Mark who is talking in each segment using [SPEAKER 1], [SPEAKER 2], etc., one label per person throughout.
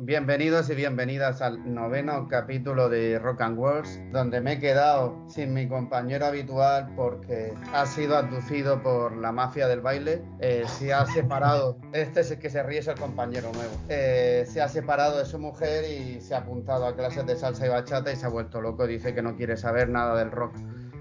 [SPEAKER 1] Bienvenidos y bienvenidas al noveno capítulo de Rock and Wars, donde me he quedado sin mi compañero habitual porque ha sido abducido por la mafia del baile. Eh, se ha separado, este es el que se ríe, es el compañero nuevo. Eh, se ha separado de su mujer y se ha apuntado a clases de salsa y bachata y se ha vuelto loco. Dice que no quiere saber nada del rock.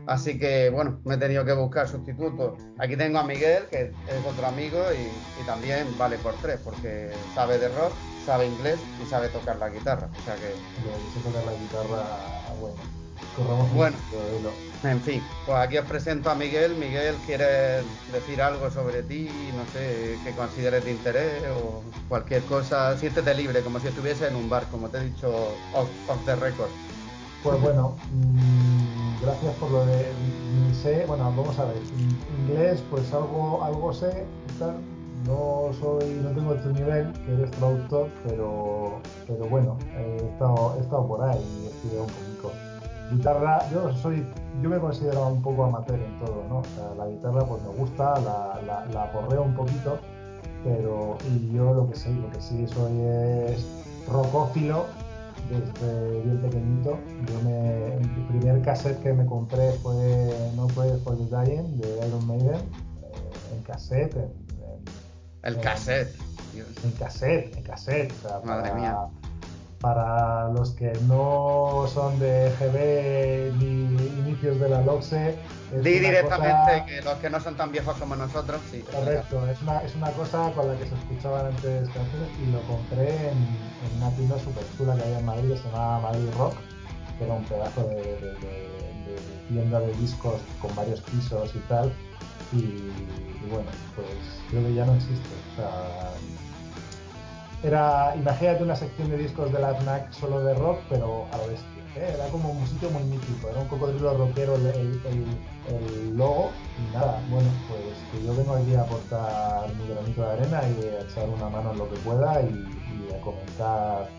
[SPEAKER 1] Así que bueno, me he tenido que buscar sustitutos. Aquí tengo a Miguel, que es otro amigo y, y también vale por tres, porque sabe de rock, sabe inglés y sabe tocar la guitarra. O sea que,
[SPEAKER 2] Yo tocar la guitarra, bueno, corramos
[SPEAKER 1] Bueno. en fin, pues aquí os presento a Miguel. Miguel, ¿quieres decir algo sobre ti? No sé, que consideres de interés o cualquier cosa. Siéntete libre, como si estuviese en un bar, como te he dicho off, off the record.
[SPEAKER 2] Pues bueno, mm, gracias por lo de sé, bueno, vamos a ver, in- inglés, pues algo, algo sé tal. No soy, no tengo tu nivel, que eres traductor, pero, pero bueno, he estado, he estado por ahí y he estudiado un poquito. Guitarra, yo soy, yo me considero un poco amateur en todo, ¿no? O sea, la guitarra pues me gusta, la, la, la aporreo un poquito, pero y yo lo que sé, lo que sí soy es rockófilo desde bien pequeñito. Yo me, el primer cassette que me compré fue No Prayer for the Dying de Iron Maiden, eh, en cassette, en, en-
[SPEAKER 1] El cassette. Dios.
[SPEAKER 2] en cassette, en cassette. o sea,
[SPEAKER 1] Madre
[SPEAKER 2] para,
[SPEAKER 1] mía.
[SPEAKER 2] Para los que no son de GB ni inicios de la LOXE,
[SPEAKER 1] Di directamente
[SPEAKER 2] cosa-
[SPEAKER 1] que los que no son tan viejos como nosotros, sí.
[SPEAKER 2] Correcto, es una, es una cosa con la que se escuchaban antes canciones y lo compré en, en una tienda súper chula que había en Madrid que se llamaba Madrid Rock, que era un pedazo de, de- de- de tienda de discos con varios pisos y tal. Y, y bueno, pues creo que ya no existe. O sea, era, imagínate una sección de discos de la FNAC solo de rock, pero a lo bestia. ¿eh? Era como un sitio muy mítico, era un cocodrilo rockero el, el- el- el logo. Y nada, bueno, pues que yo vengo aquí a aportar mi granito de arena y a echar una mano en lo que pueda y, a comentar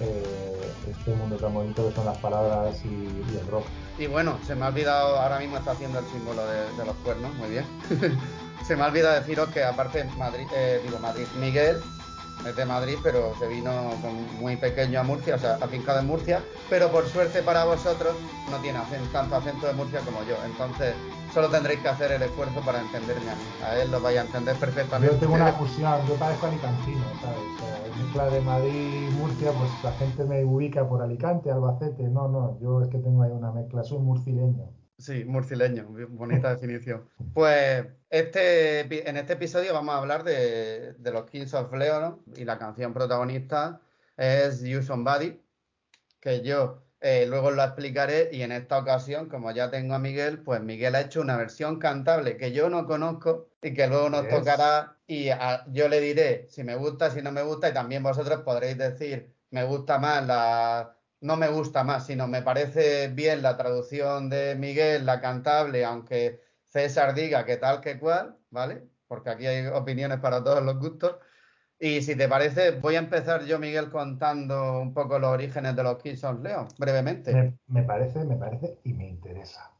[SPEAKER 2] eh, este mundo tan bonito que son las palabras y, y el rock.
[SPEAKER 1] Y bueno, se me ha olvidado, ahora mismo está haciendo el símbolo de, de los cuernos, muy bien. se me ha olvidado deciros que aparte Madrid, eh, digo Madrid, Miguel es de Madrid, pero se vino muy pequeño a Murcia, o sea, afincado en Murcia, pero por suerte para vosotros no tiene tanto acento de Murcia como yo, entonces solo tendréis que hacer el esfuerzo para entenderme a mí, a él lo vais a entender perfectamente.
[SPEAKER 2] Yo tengo una fusión, yo parezco alicantino, ¿sabes? O sea, mezcla de Madrid y Murcia, pues la gente me ubica por Alicante, Albacete. No, no, yo es que tengo ahí una mezcla, soy murcileño.
[SPEAKER 1] Sí, murcileño, bonita definición. Pues este, en este episodio vamos a hablar de, de los Kings of Leon y la canción protagonista es You Somebody, que yo eh, luego lo explicaré y en esta ocasión, como ya tengo a Miguel, pues Miguel ha hecho una versión cantable que yo no conozco y que luego nos
[SPEAKER 2] Yes.
[SPEAKER 1] tocará y a- yo le diré si me gusta, si no me gusta y también vosotros podréis decir me gusta más la... No me gusta más, sino me parece bien la traducción de Miguel, la cantable, aunque César diga que tal que cual, ¿vale? Porque aquí hay opiniones para todos los gustos. Y si te parece, voy a empezar yo, Miguel, contando un poco los orígenes de los Kings of Leon, brevemente.
[SPEAKER 2] Me, me parece, me parece y me interesa.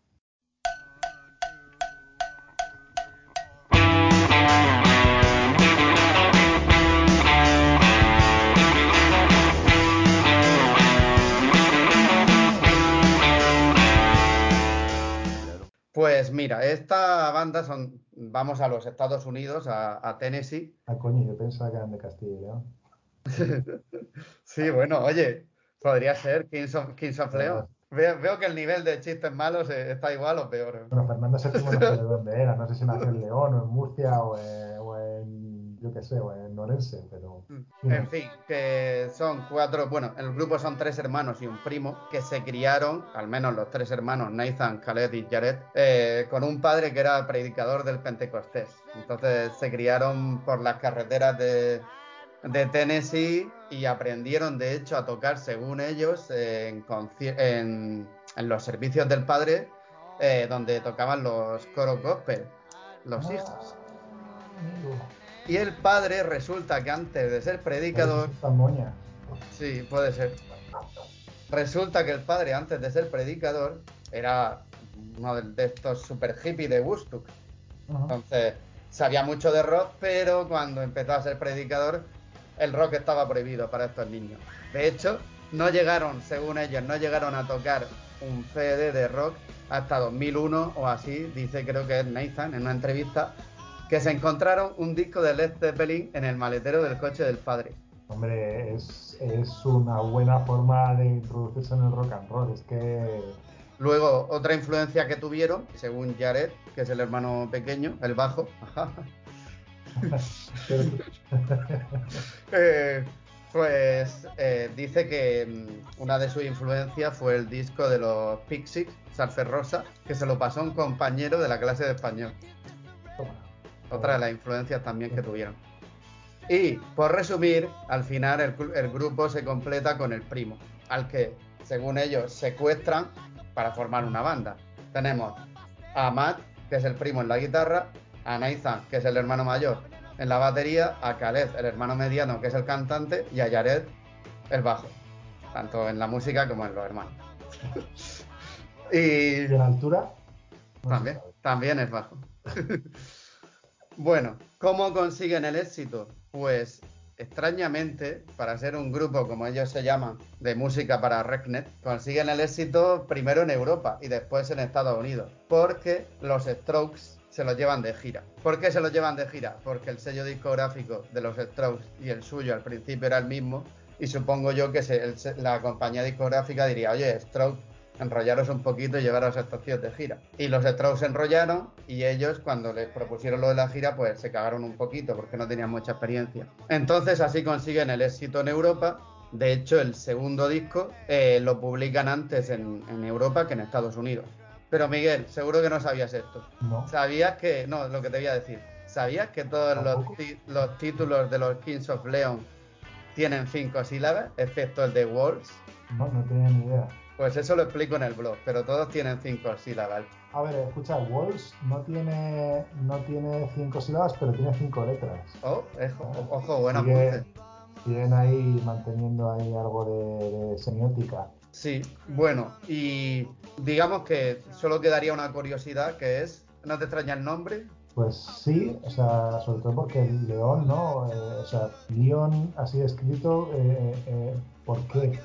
[SPEAKER 1] Pues mira, esta banda son, vamos a los Estados Unidos, a, a Tennessee.
[SPEAKER 2] Ah, coño, yo pensaba que eran de Castilla y León.
[SPEAKER 1] Sí, bueno, oye, podría ser Kings of, Kings of Leon. Veo, veo que el nivel de chistes malos eh, está igual o peor.
[SPEAKER 2] Bueno, Fernando VII no sé de dónde era, no sé si nació en León o en Murcia o en yo qué sé, o en Orense, pero...
[SPEAKER 1] En fin, que son cuatro, bueno, el grupo son tres hermanos y un primo que se criaron, al menos los tres hermanos, Nathan, Khaled y Jared, eh, con un padre que era predicador del Pentecostés. Entonces se criaron por las carreteras de, de Tennessee y aprendieron de hecho a tocar, según ellos, en, conci- en- en los servicios del padre, eh, donde tocaban los coros gospel, los hijos. Y el padre resulta que antes de ser predicador,
[SPEAKER 2] moña.
[SPEAKER 1] sí, puede ser. Resulta que el padre antes de ser predicador era uno de- estos super hippies de Woodstock. Entonces, sabía mucho de rock, pero cuando empezó a ser predicador, el rock estaba prohibido para estos niños. De hecho, no llegaron, según ellos, no llegaron a tocar un CD de rock hasta 2001 o así, dice creo que es Nathan en una entrevista, que se encontraron un disco de Led Zeppelin en el maletero del coche del padre.
[SPEAKER 2] Hombre, es, es una buena forma de introducirse en el rock and roll. Es que
[SPEAKER 1] Luego, otra influencia que tuvieron, según Jared, que es el hermano pequeño, el bajo, Eh, pues eh, dice que mm, una de sus influencias fue el disco de los Pixies, Surfer Rosa, que se lo pasó a un compañero de la clase de español. Otra de las influencias también que tuvieron. Y, por resumir, al final el, el grupo se completa con el primo, al que, según ellos, secuestran para formar una banda. Tenemos a Matt, que es el primo en la guitarra, a Nathan, que es el hermano mayor en la batería, a Khaled, el hermano mediano, que es el cantante, y a Jared, el bajo, tanto en la música como en los hermanos. y
[SPEAKER 2] ¿Y en altura? No
[SPEAKER 1] también, también es bajo. bueno, ¿cómo consiguen el éxito? Pues extrañamente, para ser un grupo como ellos se llaman, de música para Regnet, consiguen el éxito primero en Europa y después en Estados Unidos, porque los Strokes se los llevan de gira. ¿Por qué se los llevan de gira? Porque el sello discográfico de los Strokes y el suyo al principio era el mismo y supongo yo que la compañía discográfica diría, oye, Strokes, enrollaros un poquito y llevaros a estos tíos de gira. Y los Strokes se enrollaron y ellos cuando les propusieron lo de la gira pues se cagaron un poquito porque no tenían mucha experiencia. Entonces así consiguen el éxito en Europa. De hecho el segundo disco eh, lo publican antes en, en Europa que en Estados Unidos. Pero Miguel, seguro que no sabías esto.
[SPEAKER 2] No.
[SPEAKER 1] ¿Sabías que, no, lo que te voy a decir, ¿sabías que todos los, los títulos de los Kings of Leon tienen cinco sílabas, excepto el de Walls?
[SPEAKER 2] No, no tenía ni idea.
[SPEAKER 1] Pues eso lo explico en el blog, pero todos tienen cinco sílabas.
[SPEAKER 2] A ver, escucha, Walls no tiene, no tiene cinco sílabas, pero tiene cinco letras.
[SPEAKER 1] Oh, ojo, ojo, buen
[SPEAKER 2] Sigue-
[SPEAKER 1] apunte.
[SPEAKER 2] Siguen ahí manteniendo ahí algo de, de semiótica.
[SPEAKER 1] Sí, bueno, y digamos que solo quedaría una curiosidad que es, ¿no te extraña el nombre?
[SPEAKER 2] Pues sí, o sea, sobre todo porque el león, ¿no? Eh, o sea, León así escrito, eh, eh, ¿por qué?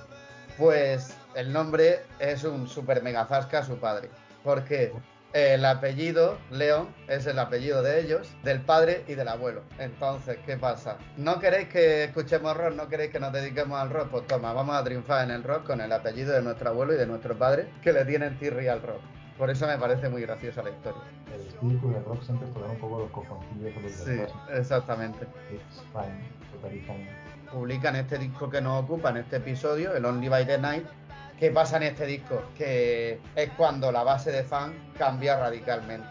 [SPEAKER 1] Pues el nombre es un super mega zasca a su padre, porque el apellido, León, es el apellido de ellos, del padre y del abuelo. Entonces, ¿qué pasa? ¿No queréis que escuchemos rock? ¿No queréis que nos dediquemos al rock? Pues toma, vamos a triunfar en el rock con el apellido de nuestro abuelo y de nuestro padre, que le tienen tirri al rock. Por eso me parece muy graciosa la historia.
[SPEAKER 2] El espíritu del rock siempre tocar un poco los cojoncillos
[SPEAKER 1] Sí, exactamente.
[SPEAKER 2] It's fine.
[SPEAKER 1] publican este disco que nos ocupa en este episodio, el Only by the Night. ¿Qué pasa en este disco? Que es cuando la base de fan cambia radicalmente.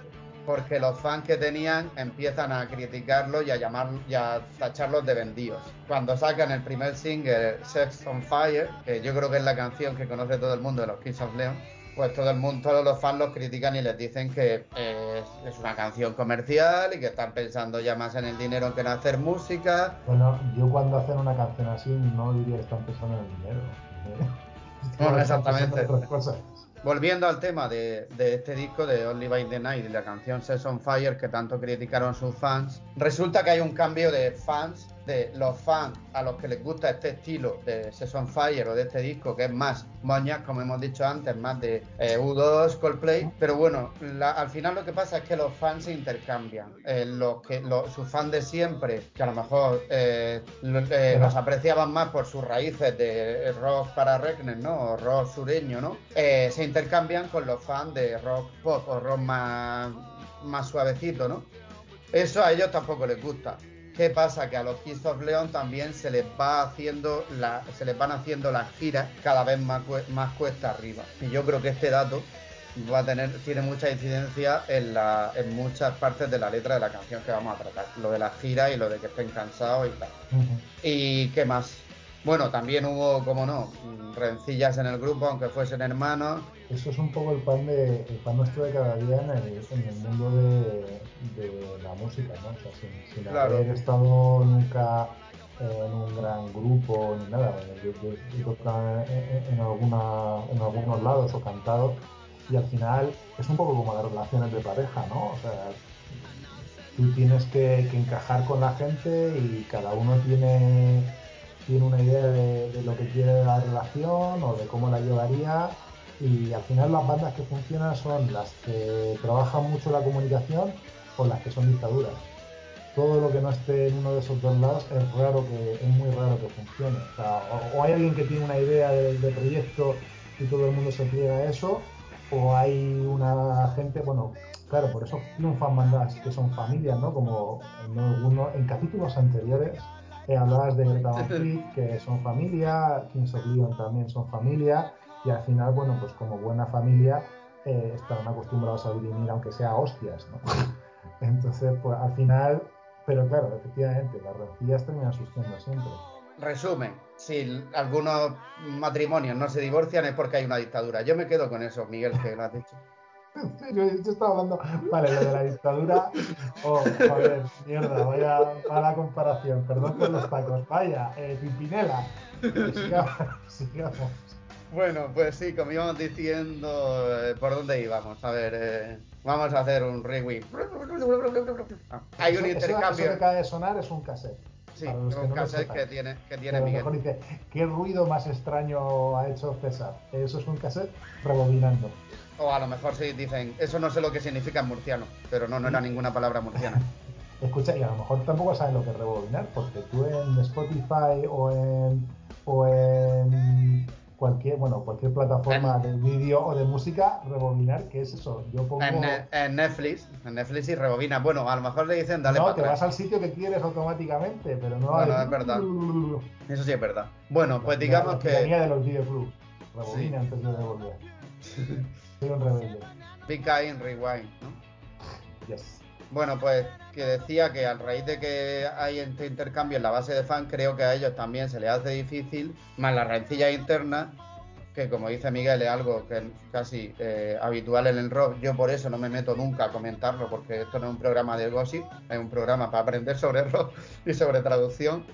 [SPEAKER 1] Porque los fans que tenían empiezan a criticarlo y a llamar y a tacharlos de vendidos. Cuando sacan el primer single, Sex on Fire, que yo creo que es la canción que conoce todo el mundo de los Kings of Leon, pues todo el mundo, todos los fans los critican y les dicen que es una canción comercial y que están pensando ya más en el dinero que en hacer música
[SPEAKER 2] Bueno, yo cuando hacen una canción así no diría que están pensando en el dinero. ¿eh?
[SPEAKER 1] Bueno, exactamente.
[SPEAKER 2] en otras cosas.
[SPEAKER 1] Volviendo al tema de, de este disco de Only by the Night y la canción Sex on Fire que tanto criticaron sus fans, resulta que hay un cambio de fans, de los fans a los que les gusta este estilo de Sex on Fire o de este disco que es más moñas, como hemos dicho antes, más de eh, U2, Coldplay, pero bueno, al final lo que pasa es que los fans se intercambian, Eh, los que los, sus fans de siempre, que a lo mejor eh, lo- eh, los apreciaban más por sus raíces de rock para Regner, ¿no? O rock sureño, ¿no? Se intercambian con los fans de rock pop o rock más, más suavecito, ¿no? Eso a ellos tampoco les gusta. ¿Qué pasa? Que a los Kings of Leon también se les va haciendo la, se les van haciendo las giras cada vez más, más cuesta arriba. Y yo creo que este dato va a tener, tiene mucha incidencia en, la, en muchas partes de la letra de la canción que vamos a tratar. Lo de las giras y lo de que estén cansados y tal. ¿Y qué más? Bueno, también hubo, como no, rencillas en el grupo, aunque fuesen hermanos.
[SPEAKER 2] Eso es un poco el pan, de, el pan nuestro de cada día en el, en el mundo de, de, la música, ¿no? O sea, sin, sin
[SPEAKER 1] Claro.
[SPEAKER 2] haber estado nunca en un gran grupo ni nada. Yo, he tocado en, en, alguna, en algunos lados o cantado y al final es un poco como las relaciones de pareja, ¿no? O sea, tú tienes que, que encajar con la gente y cada uno tiene, tiene una idea de, lo que quiere la relación o de cómo la llevaría y al final las bandas que funcionan son las que trabajan mucho la comunicación o las que son dictaduras. Todo lo que no esté en uno de esos dos lados es raro que es muy raro que funcione. O, hay alguien que tiene una idea de, proyecto y todo el mundo se pliega a eso, o hay una gente, bueno, claro, por eso triunfan bandas que son familias, ¿no? Como en, alguno, en capítulos anteriores eh, hablabas de Greta que son familia, Kings of también son familia, y al final, bueno, pues como buena familia eh, están acostumbrados a dirimir, aunque sea hostias, ¿no? Entonces, pues al final, pero claro, efectivamente, las rencillas terminan surgiendo siempre.
[SPEAKER 1] Resumen, si algunos matrimonios no se divorcian es porque hay una dictadura. Yo me quedo con eso, Miguel, que lo has dicho.
[SPEAKER 2] Yo estaba hablando, vale, lo de la dictadura, oh, joder, mierda, vaya mala comparación, perdón por los tacos, vaya, eh, Pimpinela, sigamos, sigamos.
[SPEAKER 1] Bueno, pues sí, como íbamos diciendo, eh, ¿por dónde íbamos? A ver, eh, vamos a hacer un rewind. Ah, hay un intercambio.
[SPEAKER 2] Eso, eso que acaba de sonar es un cassette.
[SPEAKER 1] Sí, un que cassette que tiene, que tiene Miguel.
[SPEAKER 2] mejor dice, ¿qué ruido más extraño ha hecho César? Eso es un cassette rebobinando.
[SPEAKER 1] O a lo mejor sí dicen, eso no sé lo que significa en murciano, pero no, no era ninguna palabra murciana.
[SPEAKER 2] Escucha, y a lo mejor tampoco saben lo que es rebobinar, porque tú en Spotify o en, o en cualquier, bueno, cualquier plataforma
[SPEAKER 1] en,
[SPEAKER 2] de vídeo o de música, rebobinar, ¿qué es eso? Yo pongo...
[SPEAKER 1] En, en, Netflix, en Netflix y rebobina. Bueno, a lo mejor le dicen dale
[SPEAKER 2] No, te
[SPEAKER 1] atrás.
[SPEAKER 2] vas al sitio que quieres automáticamente, pero no...
[SPEAKER 1] Bueno, es verdad. Eso sí es verdad. Bueno, pues digamos
[SPEAKER 2] la
[SPEAKER 1] que...
[SPEAKER 2] La de los videoclubs. Rebobina sí. antes de devolver. Soy un rebelde.
[SPEAKER 1] Pick in rewind, ¿no?
[SPEAKER 2] Yes.
[SPEAKER 1] Bueno, pues que decía que a raíz de que hay este intercambio en la base de fan, creo que a ellos también se les hace difícil, más la rencilla interna, que como dice Miguel es algo que es casi eh, habitual en el rock. Yo por eso no me meto nunca a comentarlo, porque esto no es un programa de gossip, es un programa para aprender sobre rock y sobre traducción.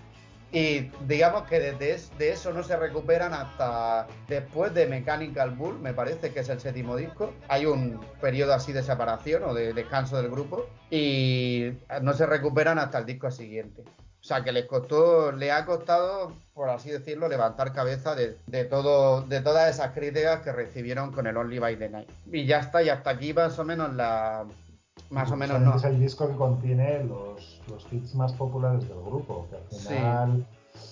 [SPEAKER 1] Y digamos que desde de eso no se recuperan hasta después de Mechanical Bull, me parece que es el séptimo disco. Hay un periodo así de separación o de descanso del grupo y no se recuperan hasta el disco siguiente. O sea que les costó, le ha costado, por así decirlo, levantar cabeza de, de, todo, de todas esas críticas que recibieron con el Only by the Night. Y ya está, y hasta aquí más o menos la, más o menos no.
[SPEAKER 2] Es el disco que contiene los, los hits más populares del grupo, que al final... Sí.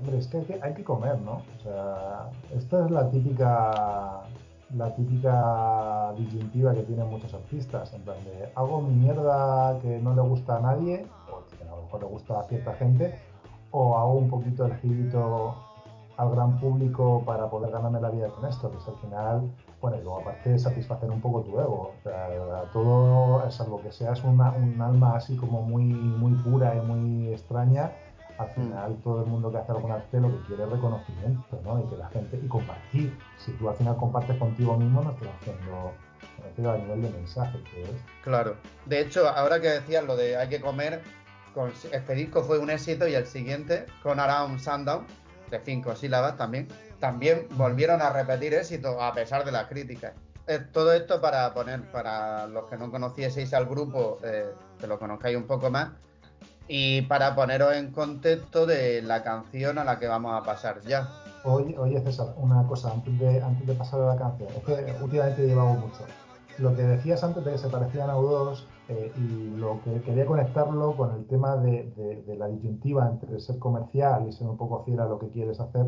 [SPEAKER 2] Hombre, es que hay, que hay, que comer, ¿no? O sea, esta es la típica la típica disyuntiva que tienen muchos artistas, en plan de hago mi mierda que no le gusta a nadie, o que a lo mejor le gusta a cierta gente, o hago un poquito el girito al gran público para poder ganarme la vida con esto, que es al final, bueno, y luego aparte de satisfacer un poco tu ego, o sea, todo, salvo que seas una, un alma así como muy, muy pura y muy extraña, al final mm. todo el mundo que hace algún arte lo que quiere es reconocimiento, ¿no? Y que la gente, y compartir. Si tú al final compartes contigo mismo, no estás haciendo, a nivel de mensaje, que es.
[SPEAKER 1] Claro. De hecho, ahora que decías lo de hay que comer, con, este disco fue un éxito y el siguiente, con Around Sundown, de cinco sílabas también, también volvieron a repetir éxito a pesar de las críticas. Eh, todo esto para poner, para los que no conocieseis al grupo, eh, que lo conozcáis un poco más, y para poneros en contexto de la canción a la que vamos a pasar ya.
[SPEAKER 2] Oye, oye César, una cosa antes de, antes de pasar a la canción. Es que últimamente llevamos mucho. Lo que decías antes de que se parecían a U2 eh, y lo que quería conectarlo con el tema de, de, de, la disyuntiva entre ser comercial y ser un poco fiel a lo que quieres hacer.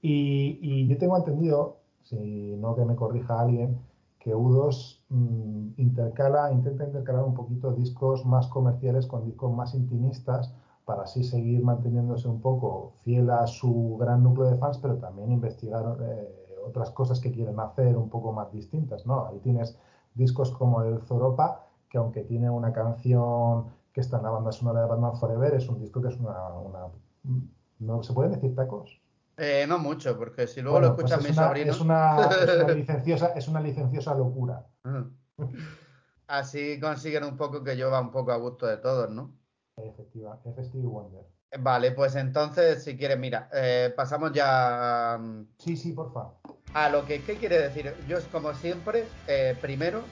[SPEAKER 2] Y, y yo tengo entendido, si no que me corrija alguien, que U2 mmm, intercala, intenta intercalar un poquito discos más comerciales con discos más intimistas para así seguir manteniéndose un poco fiel a su gran núcleo de fans, pero también investigar eh, otras cosas que quieren hacer un poco más distintas, ¿no? Ahí tienes discos como el Zoropa, que aunque tiene una canción que está en la banda sonora de Batman Forever, es un disco que es una, una ¿No se pueden decir tacos?
[SPEAKER 1] Eh, no mucho, porque si luego
[SPEAKER 2] Bueno,
[SPEAKER 1] lo escuchan
[SPEAKER 2] pues
[SPEAKER 1] mis
[SPEAKER 2] es una,
[SPEAKER 1] sobrinos.
[SPEAKER 2] Es una, es una licenciosa, es una licenciosa locura.
[SPEAKER 1] Así consiguen un poco que yo va un poco a gusto de todos, ¿no?
[SPEAKER 2] Efectiva, es Stevie Wonder.
[SPEAKER 1] Vale, pues entonces, si quieres, mira, eh, pasamos ya um,
[SPEAKER 2] Sí, sí, porfa.
[SPEAKER 1] a lo que ¿qué quiere decir. Yo, como siempre, eh, primero,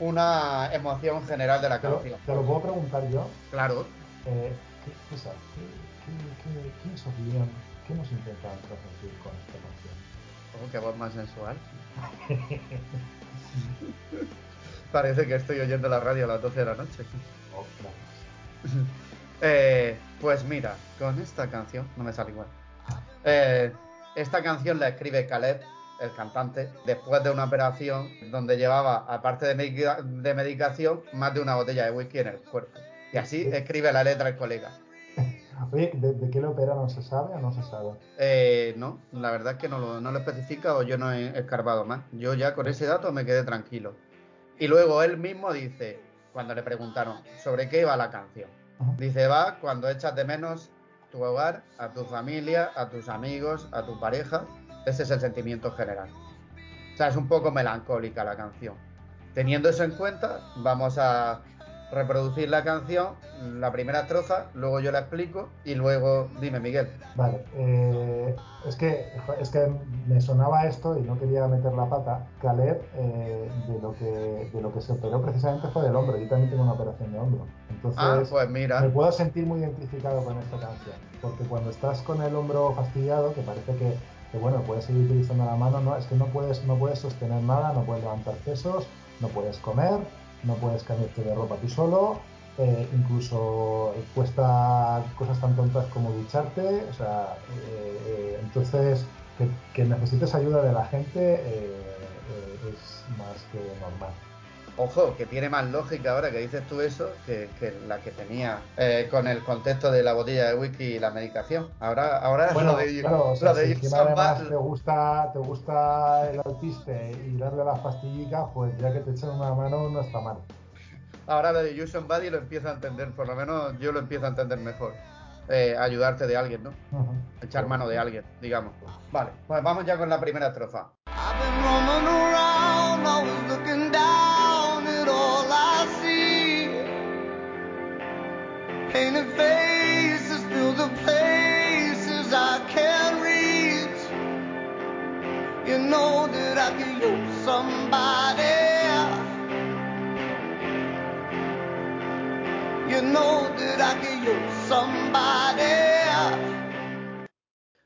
[SPEAKER 1] una emoción general de la
[SPEAKER 2] Te lo,
[SPEAKER 1] canción.
[SPEAKER 2] te lo puedo preguntar yo.
[SPEAKER 1] Claro.
[SPEAKER 2] Eh, ¿qué, ¿qué, qué, qué, nos habían- qué nos intentaban transmitir con esta canción?
[SPEAKER 1] Oh, qué voz más sensual. Parece que estoy oyendo la radio a las 12 de la noche.
[SPEAKER 2] Oh.
[SPEAKER 1] Eh, pues mira, con esta canción, no me sale igual. Eh, esta canción la escribe Caleb, el cantante, después de una operación donde llevaba, aparte de, medica- de medicación, más de una botella de whisky en el cuerpo. Y así escribe la letra el colega.
[SPEAKER 2] Oye, ¿de, de qué le opera no se sabe o no se sabe?
[SPEAKER 1] Eh, no, la verdad es que no lo, no lo especifica o yo no he escarbado más. Yo ya con ese dato me quedé tranquilo. Y luego él mismo dice, cuando le preguntaron sobre qué iba la canción, dice, va cuando echas de menos tu hogar, a tu familia, a tus amigos, a tu pareja. Ese es el sentimiento general. O sea, es un poco melancólica la canción. Teniendo eso en cuenta, vamos a reproducir la canción, la primera estrofa, luego yo la explico y luego dime, Miguel.
[SPEAKER 2] Vale, eh, es, que, es que me sonaba esto y no quería meter la pata. Caleb, eh, de, lo que, de lo que se operó precisamente fue del hombro. Yo también tengo una operación de hombro. Entonces,
[SPEAKER 1] Ah, pues mira.
[SPEAKER 2] me puedo sentir muy identificado con esta canción. Porque cuando estás con el hombro fastidiado, que parece que, que, bueno, puedes seguir utilizando la mano, no, es que no puedes, no puedes sostener nada, no puedes levantar pesos, no puedes comer, no puedes cambiarte de ropa tú solo, eh, incluso cuesta cosas tan tontas como ducharte, o sea, eh, eh, entonces que, necesites ayuda de la gente es más que normal.
[SPEAKER 1] Ojo, que tiene más lógica ahora que dices tú eso que, que la que tenía eh, con el contexto de la botella de whisky y la medicación. Ahora, ahora
[SPEAKER 2] Bueno,
[SPEAKER 1] lo de,
[SPEAKER 2] claro, o sea,
[SPEAKER 1] lo de
[SPEAKER 2] si además te gusta, te gusta el autiste y darle las pastillicas, pues ya que te echan una mano no está mal.
[SPEAKER 1] ahora lo de Use Body lo empiezo a entender, por lo menos yo lo empiezo a entender mejor. Eh, ayudarte de alguien, ¿no?
[SPEAKER 2] Ujú.
[SPEAKER 1] Echar mano de alguien, digamos. Vale, pues vamos ya con la primera estrofa.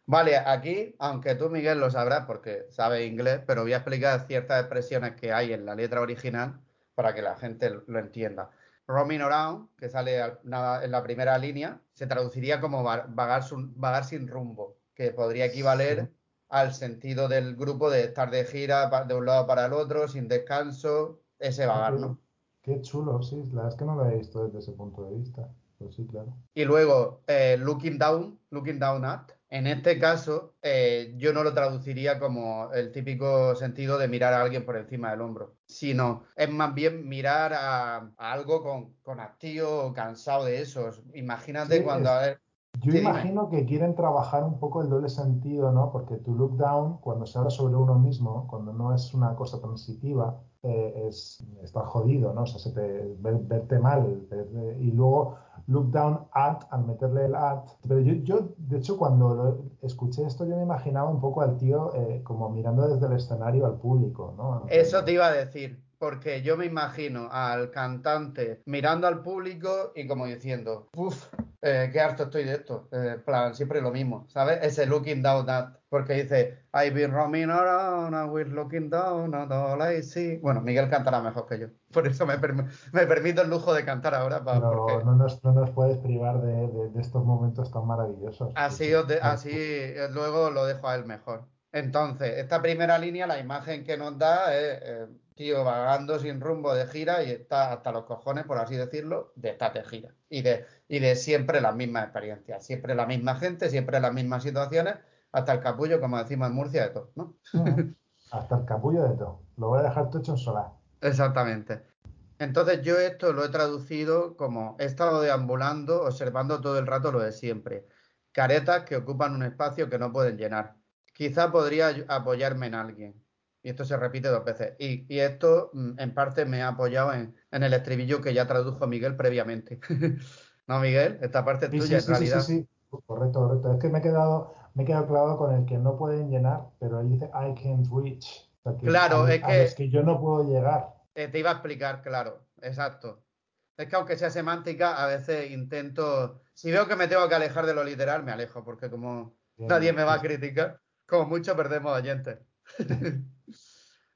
[SPEAKER 1] Vale, aquí, aunque tú, Miguel, lo sabrás porque sabes inglés, pero voy a explicar ciertas expresiones que hay en la letra original para que la gente lo entienda. Roaming around, que sale en la primera línea, se traduciría como va- vagar, vagar sin rumbo, que podría equivaler
[SPEAKER 2] Sí.
[SPEAKER 1] al sentido del grupo de estar de gira de un lado para el otro, sin descanso, ese vagar, ¿no?
[SPEAKER 2] Qué chulo, sí, la verdad es que no lo he visto desde ese punto de vista. Pues sí, claro.
[SPEAKER 1] Y luego, eh, looking down, looking down at. En este caso, eh, yo no lo traduciría como el típico sentido de mirar a alguien por encima del hombro, sino es más bien mirar a, a algo con, con hastío o cansado de eso. Imagínate
[SPEAKER 2] Sí,
[SPEAKER 1] cuando a ver,
[SPEAKER 2] Yo
[SPEAKER 1] Sí, dime.
[SPEAKER 2] imagino que quieren trabajar un poco el doble sentido, ¿no? Porque to look down, cuando se habla sobre uno mismo, cuando no es una cosa transitiva, eh, es estar jodido, ¿no? O sea, se te- ver- verte mal. ver- y luego look down at, al meterle el at. Pero yo, yo, de hecho, cuando lo- escuché esto, yo me imaginaba un poco al tío eh, como mirando desde el escenario al público, ¿no?
[SPEAKER 1] Eso te iba a decir, porque yo me imagino al cantante mirando al público y como diciendo, uff, qué harto estoy de esto. Eh, plan, siempre lo mismo, ¿sabes? Ese looking down at, porque dice, I've been roaming around, I was looking down at all I see. Bueno, Miguel cantará mejor que yo, por eso me, perm- me permito el lujo de cantar ahora, porque
[SPEAKER 2] no nos, no nos puedes privar de, de- de estos momentos tan maravillosos.
[SPEAKER 1] así, os de- así eh, luego lo dejo a él mejor. Entonces, esta primera línea, la imagen que nos da es eh, tío vagando sin rumbo de gira y está hasta los cojones, por así decirlo, de estar de gira. Y de, y de siempre las mismas experiencias, siempre la misma gente, siempre las mismas situaciones, hasta el capullo, como decimos en Murcia, de todo, ¿no?
[SPEAKER 2] Hasta el capullo de todo. Lo voy a dejar todo hecho en solar.
[SPEAKER 1] Exactamente. Entonces yo esto lo he traducido como he estado deambulando, observando todo el rato lo de siempre. caretas que ocupan un espacio que no pueden llenar. Quizá podría apoyarme en alguien. Y esto se repite dos veces. Y, y esto, mm, en parte, me ha apoyado en, en el estribillo que ya tradujo Miguel previamente. ¿No, Miguel? Esta parte es
[SPEAKER 2] Sí,
[SPEAKER 1] tuya,
[SPEAKER 2] sí,
[SPEAKER 1] en
[SPEAKER 2] sí,
[SPEAKER 1] realidad.
[SPEAKER 2] sí. Correcto, correcto. Es que me he quedado, me he quedado clavado con el que no pueden llenar, pero él dice I can't reach. O sea, que
[SPEAKER 1] Claro,
[SPEAKER 2] a,
[SPEAKER 1] es que-
[SPEAKER 2] los que yo no puedo llegar.
[SPEAKER 1] Eh, te iba a explicar, claro, exacto. Es que aunque sea semántica, a veces intento, si veo que me tengo que alejar de lo literal, me alejo, porque como
[SPEAKER 2] Bien,
[SPEAKER 1] nadie me va a
[SPEAKER 2] sí.
[SPEAKER 1] criticar, como mucho perdemos oyentes.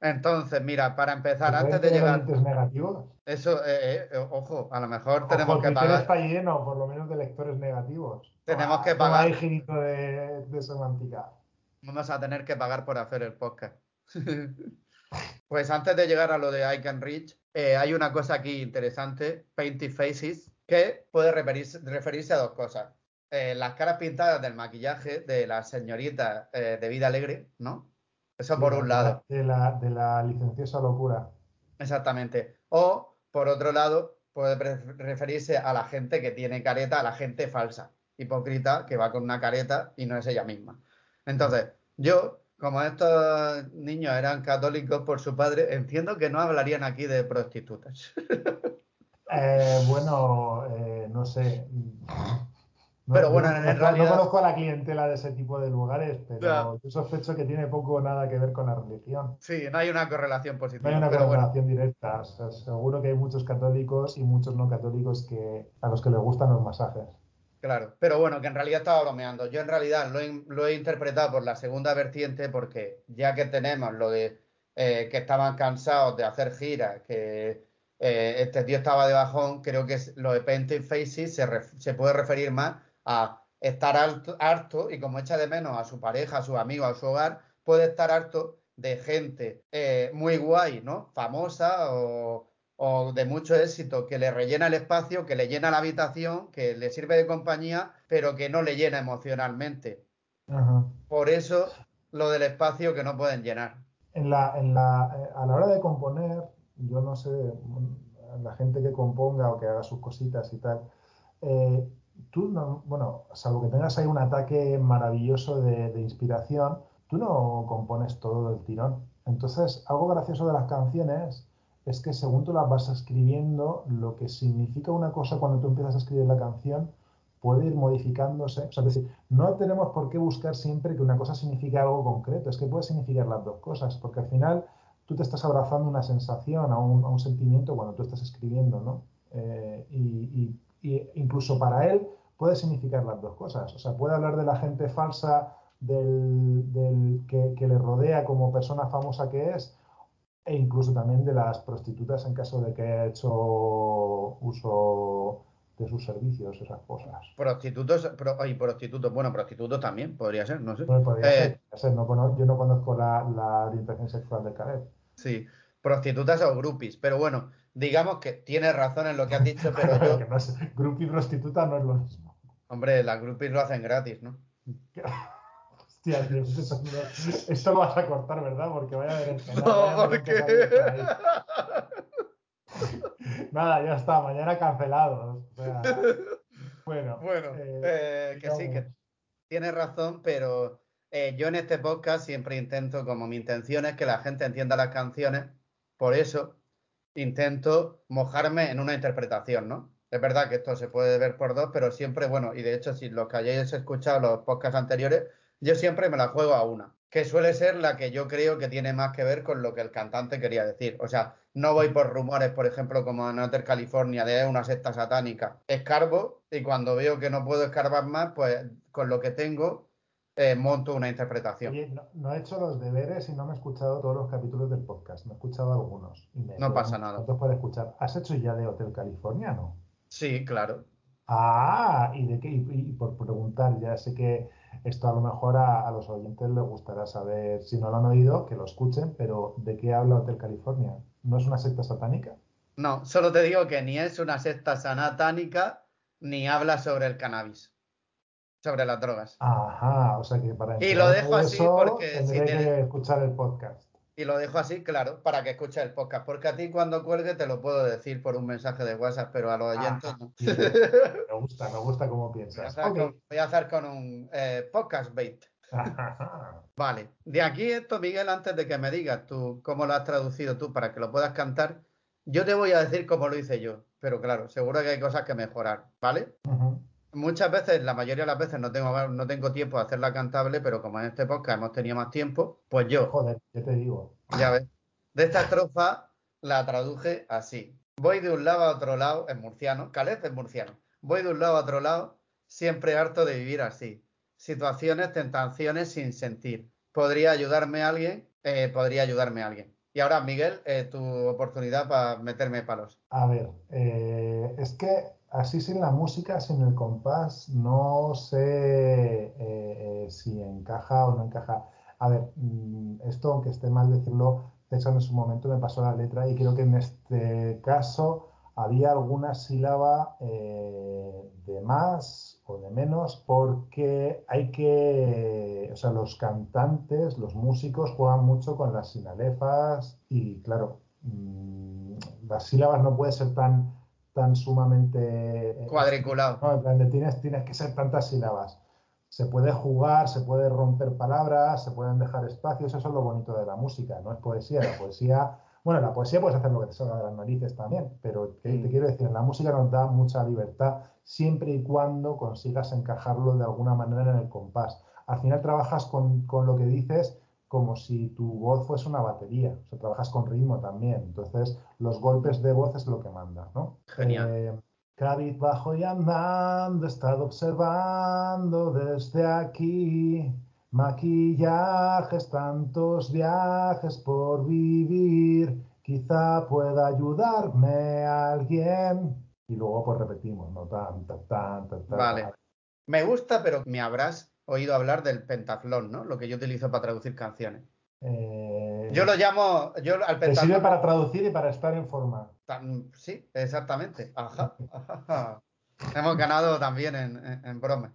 [SPEAKER 1] Entonces, mira, para
[SPEAKER 2] ¿Se
[SPEAKER 1] empezar, antes de llegar,
[SPEAKER 2] negativos?
[SPEAKER 1] eso, eh, eh, ojo, a lo mejor tenemos
[SPEAKER 2] Ojo,
[SPEAKER 1] que pagar,
[SPEAKER 2] está lleno, por lo menos, de lectores negativos.
[SPEAKER 1] Tenemos que
[SPEAKER 2] toma
[SPEAKER 1] pagar.
[SPEAKER 2] girito de, de semántica.
[SPEAKER 1] vamos a tener que pagar por hacer el podcast. Pues antes de llegar a lo de I Can Reach, eh, hay una cosa aquí interesante, Painted Faces, que puede referirse, referirse a dos cosas. Eh, las caras pintadas del maquillaje de las señoritas eh, de vida alegre, ¿no? Eso por
[SPEAKER 2] De
[SPEAKER 1] un
[SPEAKER 2] la-
[SPEAKER 1] lado,
[SPEAKER 2] De la, de la licenciosa locura.
[SPEAKER 1] exactamente. O, por otro lado, puede referirse a la gente que tiene careta, a la gente falsa, hipócrita, que va con una careta y no es ella misma. Entonces, yo, como estos niños eran católicos por su padre, entiendo que no hablarían aquí de prostitutas.
[SPEAKER 2] Eh, bueno, no sé. No-
[SPEAKER 1] Pero
[SPEAKER 2] yo
[SPEAKER 1] bueno,
[SPEAKER 2] no
[SPEAKER 1] en
[SPEAKER 2] conozco,
[SPEAKER 1] realidad-
[SPEAKER 2] no conozco a la clientela de ese tipo de lugares, pero
[SPEAKER 1] Ya.
[SPEAKER 2] yo sospecho que tiene poco o nada que ver con la religión.
[SPEAKER 1] Sí, no hay una correlación
[SPEAKER 2] No
[SPEAKER 1] positiva,
[SPEAKER 2] hay una
[SPEAKER 1] pero bueno,
[SPEAKER 2] correlación directa. O sea, seguro que hay muchos católicos y muchos no católicos que, a los que les gustan los masajes.
[SPEAKER 1] claro. Pero bueno, que en realidad estaba bromeando. Yo en realidad lo he, lo he interpretado por la segunda vertiente porque ya que tenemos lo de eh, que estaban cansados de hacer giras, que eh, este tío estaba de bajón, creo que lo de Painted Faces se puede referir más a estar alto- harto y como echa de menos a su pareja, a sus amigos, a su hogar, puede estar harto de gente eh, muy guay, ¿no? Famosa o, o de mucho éxito, que le rellena el espacio, que le llena la habitación, que le sirve de compañía, pero que no le llena emocionalmente.
[SPEAKER 2] Ajá.
[SPEAKER 1] Por eso lo del espacio que no pueden llenar.
[SPEAKER 2] En la, en la, eh, a la hora de componer, yo no sé, mm, la gente que componga o que haga sus cositas y tal, eh, tú no, bueno, salvo que tengas ahí un ataque maravilloso de, de inspiración, tú no compones todo del tirón. Entonces, algo gracioso de las canciones es que según tú las vas escribiendo, lo que significa una cosa cuando tú empiezas a escribir la canción puede ir modificándose. O sea, es decir, no tenemos por qué buscar siempre que una cosa signifique algo concreto, es que puede significar las dos cosas, porque al final tú te estás abrazando una sensación, a un, a un sentimiento cuando tú estás escribiendo, ¿no? Eh, y, y incluso para él puede significar las dos cosas. O sea, puede hablar de la gente falsa del, del- que, que le rodea como persona famosa que es, e incluso también de las prostitutas en caso de que haya hecho uso de sus servicios, esas cosas.
[SPEAKER 1] Prostitutos, pro- y prostitutos, bueno, prostitutos también podría ser, no sé.
[SPEAKER 2] Pues podría
[SPEAKER 1] Eh,
[SPEAKER 2] ser, podría ser, no yo no conozco la, la orientación sexual de Caleb.
[SPEAKER 1] Sí, prostitutas o groupies, pero bueno, digamos que tienes razón en lo que has dicho, pero yo,
[SPEAKER 2] Que no es, prostituta no es lo mismo.
[SPEAKER 1] hombre, las groupies lo hacen gratis, ¿no?
[SPEAKER 2] Hostia, tío, eso, no- esto lo vas a cortar, ¿verdad? Porque vaya a haber
[SPEAKER 1] No, ¿por qué?
[SPEAKER 2] Nada, ya está, mañana cancelados. O sea, bueno,
[SPEAKER 1] Bueno,
[SPEAKER 2] eh,
[SPEAKER 1] eh, que sí, que tienes razón, pero eh, yo en este podcast siempre intento, como mi intención es que la gente entienda las canciones, por eso intento mojarme en una interpretación, ¿no? Es verdad que esto se puede ver por dos, pero siempre, bueno, y de hecho, si los que hayáis escuchado los podcasts anteriores, yo siempre me la juego a una, que suele ser la que yo creo que tiene más que ver con lo que el cantante quería decir. O sea, no voy por rumores, por ejemplo, como en Hotel California, de una secta satánica. Escarbo y cuando veo que no puedo escarbar más, pues con lo que tengo eh, monto una interpretación.
[SPEAKER 2] Oye, no, no he hecho los deberes y no me he escuchado todos los capítulos del podcast. Me he escuchado algunos. Y me
[SPEAKER 1] No pasa nada.
[SPEAKER 2] cuantos para escuchar. ¿Has hecho ya de Hotel California, no?
[SPEAKER 1] Sí, claro.
[SPEAKER 2] Ah, y de qué, y, y por preguntar, ya sé que esto a lo mejor a, a los oyentes les gustará saber, si no lo han oído, que lo escuchen, pero ¿de qué habla Hotel California? ¿No es una secta satánica?
[SPEAKER 1] No, solo te digo que ni es una secta sanatánica ni habla sobre el cannabis, sobre las drogas.
[SPEAKER 2] Ajá, o sea que para
[SPEAKER 1] Y lo dejo
[SPEAKER 2] de
[SPEAKER 1] así
[SPEAKER 2] eso
[SPEAKER 1] porque si tienes-
[SPEAKER 2] que escuchar el podcast.
[SPEAKER 1] Y lo dejo así, claro, para que escuches el podcast. Porque a ti cuando cuelgue te lo puedo decir por un mensaje de WhatsApp, pero a los oyentes
[SPEAKER 2] Ah,
[SPEAKER 1] no.
[SPEAKER 2] bien. Me gusta, me gusta cómo
[SPEAKER 1] Voy a
[SPEAKER 2] piensas.
[SPEAKER 1] hacer,
[SPEAKER 2] Ok.
[SPEAKER 1] con, voy a hacer con un eh, podcast bait. Vale. De aquí esto, Miguel, antes de que me digas tú cómo lo has traducido tú para que lo puedas cantar, yo te voy a decir cómo lo hice yo. Pero claro, seguro que hay cosas que mejorar, ¿vale?
[SPEAKER 2] Ujú.
[SPEAKER 1] Muchas veces, la mayoría de las veces no tengo, no tengo tiempo de hacerla cantable, pero como en este podcast hemos tenido más tiempo, pues yo,
[SPEAKER 2] Joder, yo te digo.
[SPEAKER 1] ya ves, de esta estrofa la traduje así. Voy de un lado a otro lado, en murciano, Caleb es murciano. Voy de un lado a otro lado, siempre harto de vivir así. Situaciones, tentaciones sin sentir. ¿Podría ayudarme alguien? Eh, podría ayudarme alguien. Y ahora, Miguel, eh, tu oportunidad para meterme palos.
[SPEAKER 2] A ver, eh, es que así sin la música, sin el compás, no sé eh, eh, si encaja o no encaja. A ver, mm, esto, aunque esté mal decirlo, César en su momento me pasó la letra y creo que en este caso había alguna sílaba eh, de más o de menos porque hay que, o sea, los cantantes, los músicos juegan mucho con las sinalefas y claro, mm, las sílabas no pueden ser tan, tan sumamente... eh,
[SPEAKER 1] Cuadriculado.
[SPEAKER 2] no, en plan de tienes, tienes que ser tantas sílabas. Se puede jugar, se puede romper palabras, se pueden dejar espacios, eso es lo bonito de la música, no es poesía. La poesía, bueno, la poesía puedes hacer lo que te salga de las narices también, pero te quiero decir, en la música nos da mucha libertad siempre y cuando consigas encajarlo de alguna manera en el compás. Al final trabajas con, con lo que dices como si tu voz fuese una batería, o sea, trabajas con ritmo también, entonces los golpes de voz es lo que manda, ¿no?
[SPEAKER 1] Genial.
[SPEAKER 2] Eh, Cabizbajo y andando, he estado observando desde aquí. Maquillajes, tantos viajes por vivir. Quizá pueda ayudarme alguien. Y luego pues repetimos, ¿no? Tan, tan, tan, tan.
[SPEAKER 1] Vale. Me gusta, pero me habrás oído hablar del pentaflón, ¿no? Lo que yo utilizo para traducir canciones.
[SPEAKER 2] Eh,
[SPEAKER 1] Yo lo llamo, yo al
[SPEAKER 2] te sirve para traducir y para estar en forma.
[SPEAKER 1] Tan- sí, exactamente. Ajá, ajá. Hemos ganado también en, en, en broma.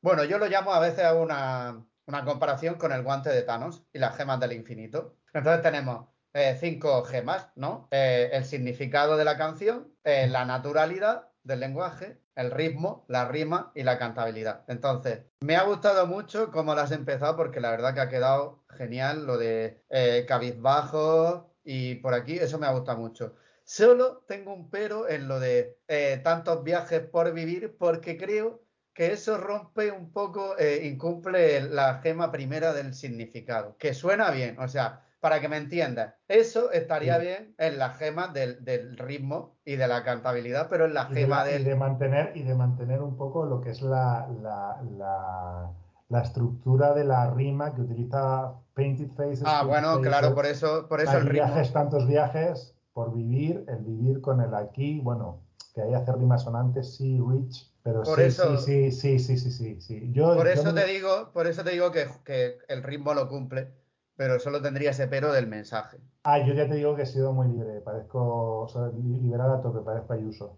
[SPEAKER 1] Bueno, yo lo llamo a veces a una, una comparación con el guante de Thanos y las gemas del infinito. Entonces tenemos eh, cinco gemas, ¿no? Eh, el significado de la canción, eh, la naturalidad del lenguaje, el ritmo, la rima y la cantabilidad. Entonces, me ha gustado mucho cómo lo has empezado porque la verdad que ha quedado genial lo de eh, cabizbajo y por aquí, eso me ha gustado mucho. Solo tengo un pero en lo de eh, tantos viajes por vivir porque creo que eso rompe un poco, eh, incumple la gema primera del significado, que suena bien, o sea, para que me entiendas, eso estaría
[SPEAKER 2] Sí.
[SPEAKER 1] bien en la gema del, del ritmo y de la cantabilidad, pero en la
[SPEAKER 2] y de,
[SPEAKER 1] gema
[SPEAKER 2] la- y
[SPEAKER 1] del...
[SPEAKER 2] de mantener y de mantener un poco lo que es la, la, la, la estructura de la rima que utiliza Painted Faces.
[SPEAKER 1] Ah, bueno, claro, por eso, por eso el ritmo.
[SPEAKER 2] viajes, tantos viajes por vivir, el vivir con el aquí, bueno, que ahí hace rimas sonantes, sí, rich, pero
[SPEAKER 1] Por
[SPEAKER 2] sí,
[SPEAKER 1] eso-
[SPEAKER 2] sí, sí, sí, sí, sí, sí, sí. Yo,
[SPEAKER 1] Por
[SPEAKER 2] yo
[SPEAKER 1] eso
[SPEAKER 2] me-
[SPEAKER 1] te digo, por eso te digo que, que el ritmo lo cumple, pero solo tendría ese pero del mensaje.
[SPEAKER 2] Ah, yo ya te digo que he sido muy libre, parezco, o sea, li- liberal a tope, parezco Ayuso.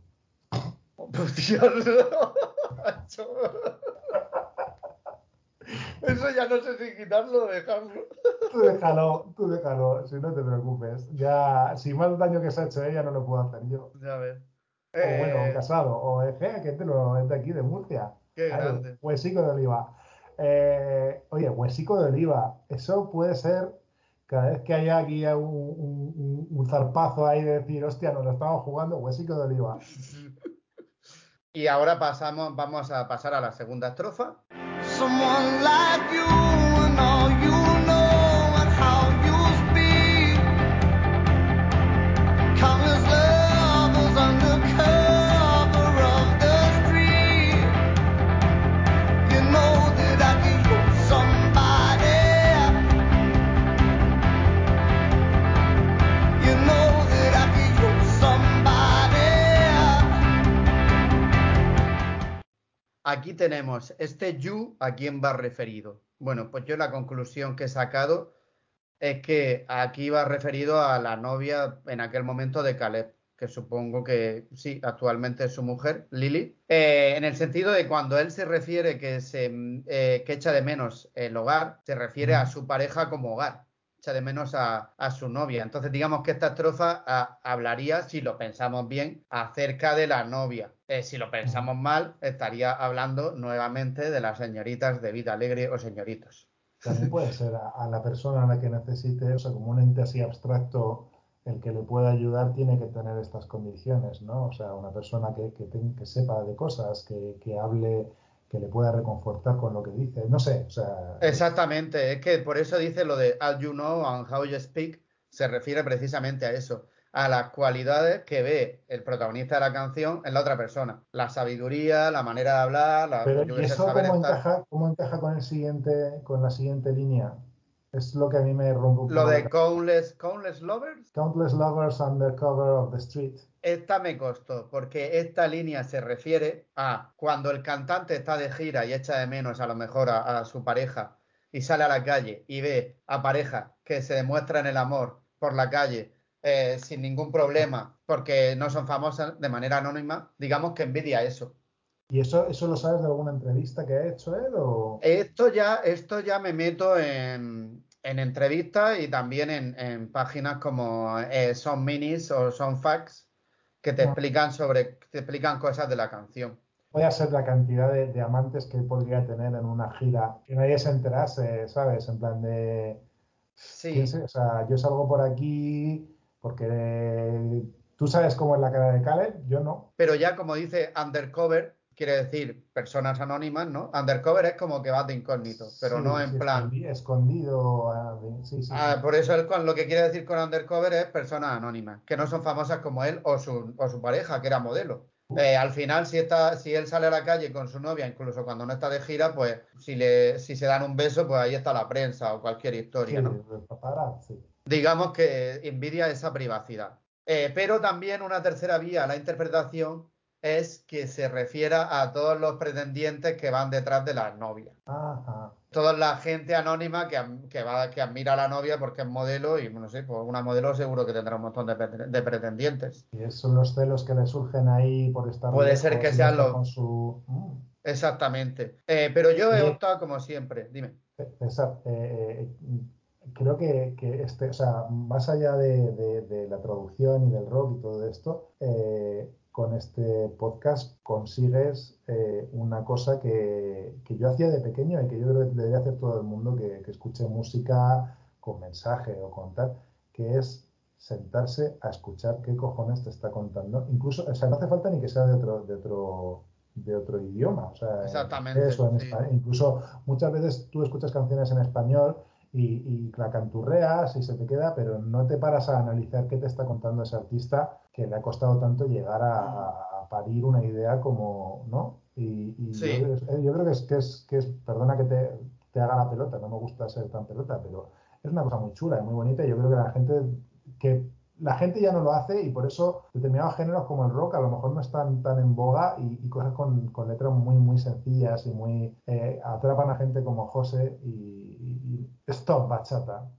[SPEAKER 1] Pues, Dios. Eso ya no sé si quitarlo o dejarlo.
[SPEAKER 2] Tú déjalo, tú déjalo, si no te preocupes. Ya, si más daño que se ha hecho ella, no lo puedo hacer yo.
[SPEAKER 1] Ya ves.
[SPEAKER 2] O bueno,
[SPEAKER 1] Eh,
[SPEAKER 2] casado, o Egea, que te lo es de aquí, de Murcia.
[SPEAKER 1] Qué grande.
[SPEAKER 2] Huesico de oliva. Eh, oye, huesico de oliva, eso puede ser cada vez que haya aquí un, un- un- un zarpazo ahí de decir, hostia, nos lo estamos jugando, huesico de oliva.
[SPEAKER 1] Y ahora pasamos, vamos a pasar a la segunda estrofa.
[SPEAKER 3] Someone like you
[SPEAKER 1] Aquí tenemos este you a quién va referido. Bueno, pues yo la conclusión que he sacado es que aquí va referido a la novia en aquel momento de Caleb, que supongo que sí, actualmente es su mujer, Lily, Eh, en el sentido de cuando él se refiere que, se, eh, que echa de menos el hogar, se refiere a su pareja como hogar. Echa de menos a, a su novia. Entonces, digamos que esta estrofa a, hablaría, si lo pensamos bien, acerca de la novia. Eh, si lo pensamos mal, estaría hablando nuevamente de las señoritas de vida alegre o señoritos.
[SPEAKER 2] También puede ser a, a la persona a la que necesite, o sea, como un ente así abstracto el que le pueda ayudar tiene que tener estas condiciones, ¿no? O sea, una persona que, que, que sepa de cosas, que, que, hable, que le pueda reconfortar con lo que dice. No sé, o sea.
[SPEAKER 1] Exactamente, es que por eso dice lo de As you know and how you speak, se refiere precisamente a eso, a las cualidades que ve el protagonista de la canción en la otra persona. La sabiduría, la manera de hablar, la
[SPEAKER 2] Pero ¿y eso cómo encaja, cómo encaja con el siguiente, con la siguiente línea? Es lo que a mí me rompe un poco.
[SPEAKER 1] Lo de countless, countless Lovers.
[SPEAKER 2] Countless Lovers under cover of the street.
[SPEAKER 1] Esta me costó, porque esta línea se refiere a cuando el cantante está de gira y echa de menos a lo mejor a, a su pareja y sale a la calle y ve a parejas que se demuestran el amor por la calle eh, sin ningún problema porque no son famosas de manera anónima, digamos que envidia eso.
[SPEAKER 2] ¿Y eso, eso lo sabes de alguna entrevista que ha hecho él? O...
[SPEAKER 1] Esto, ya, esto ya me meto en, en entrevistas y también en, en páginas como eh, Son Minis o Son Facts que te no. explican sobre te explican cosas de la canción.
[SPEAKER 2] Puede ser la cantidad de, de, amantes que podría tener en una gira que nadie se enterase, ¿sabes? En plan de.
[SPEAKER 1] Sí.
[SPEAKER 2] O sea, yo salgo por aquí porque tú sabes cómo es la cara de Caleb, yo no.
[SPEAKER 1] Pero ya como dice Undercover, quiere decir personas anónimas, ¿no? Undercover es como que vas de incógnito, pero
[SPEAKER 2] sí,
[SPEAKER 1] no en
[SPEAKER 2] sí,
[SPEAKER 1] plan.
[SPEAKER 2] Escondido. ah, sí, sí,
[SPEAKER 1] Ah, por eso él, con lo que quiere decir con undercover es personas anónimas, que no son famosas como él o su, o su pareja, que era modelo. Eh, al final, si, está, si él sale a la calle con su novia, incluso cuando no está de gira, pues si, le, si se dan un beso, pues ahí está la prensa o cualquier historia, ¿no? Digamos que envidia esa privacidad. Eh, pero también una tercera vía, la interpretación, es que se refiera a todos los pretendientes que van detrás de las novias.
[SPEAKER 2] Ajá.
[SPEAKER 1] Toda la gente anónima que, que, va, que admira a la novia porque es modelo y no sé, pues una modelo seguro que tendrá un montón de, de pretendientes.
[SPEAKER 2] Y son los celos que le surgen ahí por estar.
[SPEAKER 1] Puede ser que sean los.
[SPEAKER 2] Con su... mm.
[SPEAKER 1] Exactamente. Eh, pero yo he optado como siempre. Dime.
[SPEAKER 2] César, eh, creo que, que, este, o sea, más allá de, de, de, la traducción y del rock y todo esto, eh, con este podcast consigues eh, una cosa que, que, yo hacía de pequeño y que yo creo que debería hacer todo el mundo que, que, escuche música con mensaje o con tal, que es sentarse a escuchar qué cojones te está contando. Incluso, o sea, no hace falta ni que sea de otro, de otro, de otro idioma. O sea,
[SPEAKER 1] Exactamente.
[SPEAKER 2] Eso, en
[SPEAKER 1] sí.
[SPEAKER 2] Incluso muchas veces tú escuchas canciones en español y, y, la canturreas y se te queda, pero no te paras a analizar qué te está contando ese artista que le ha costado tanto llegar a, a parir una idea como, ¿no? Y, y
[SPEAKER 1] sí.
[SPEAKER 2] yo, yo, creo que es, que es, que es perdona que te, te, haga la pelota, no me gusta ser tan pelota, pero es una cosa muy chula y muy bonita y yo creo que la gente que la gente ya no lo hace y por eso determinados géneros como el rock a lo mejor no están tan en boga y, y cosas con, con, letras muy muy sencillas y muy eh, atrapan a gente como José y stop bachata.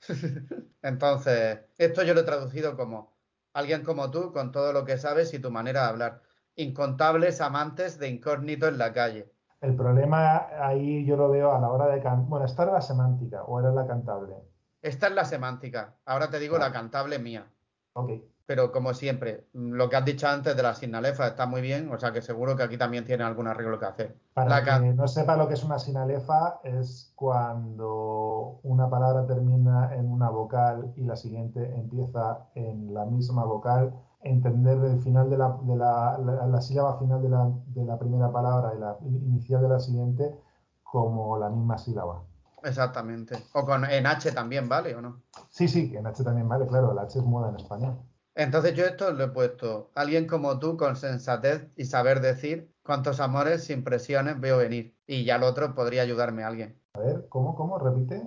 [SPEAKER 1] Entonces, esto yo lo he traducido como alguien como tú con todo lo que sabes y tu manera de hablar. Incontables amantes de incógnito en la calle.
[SPEAKER 2] El problema ahí yo lo veo a la hora de cantar. Bueno, esta era la semántica o era la cantable.
[SPEAKER 1] Esta es la semántica. Ahora te digo ah. la cantable mía.
[SPEAKER 2] Ok.
[SPEAKER 1] Pero como siempre, lo que has dicho antes de la sinalefa está muy bien, o sea que seguro que aquí también tiene algún arreglo que hacer.
[SPEAKER 2] Para la que no sepa lo que es una sinalefa, es cuando una palabra termina en una vocal y la siguiente empieza en la misma vocal, entender el final de la, de la, la, la sílaba final de la, de la primera palabra y la inicial de la siguiente como la misma sílaba.
[SPEAKER 1] Exactamente. O con en H también, ¿vale o no?
[SPEAKER 2] Sí, sí, en H también vale, claro, el H es moda en español.
[SPEAKER 1] Entonces yo esto lo he puesto, alguien como tú con sensatez y saber decir cuántos amores sin presiones veo venir. Y ya el otro podría ayudarme alguien.
[SPEAKER 2] A ver, ¿cómo, cómo? Repite.